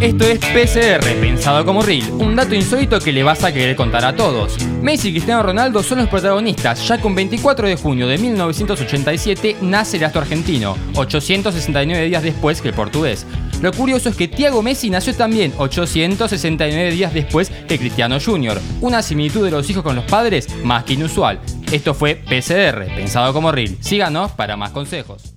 Esto es PCR, pensado como Reel, un dato insólito que le vas a querer contar a todos. Messi y Cristiano Ronaldo son los protagonistas, ya con 24 de junio de 1987 nace el astro argentino, 869 días después que el portugués. Lo curioso es que Thiago Messi nació también 869 días después que Cristiano Jr., una similitud de los hijos con los padres más que inusual. Esto fue PCR, pensado como Reel. Síganos para más consejos.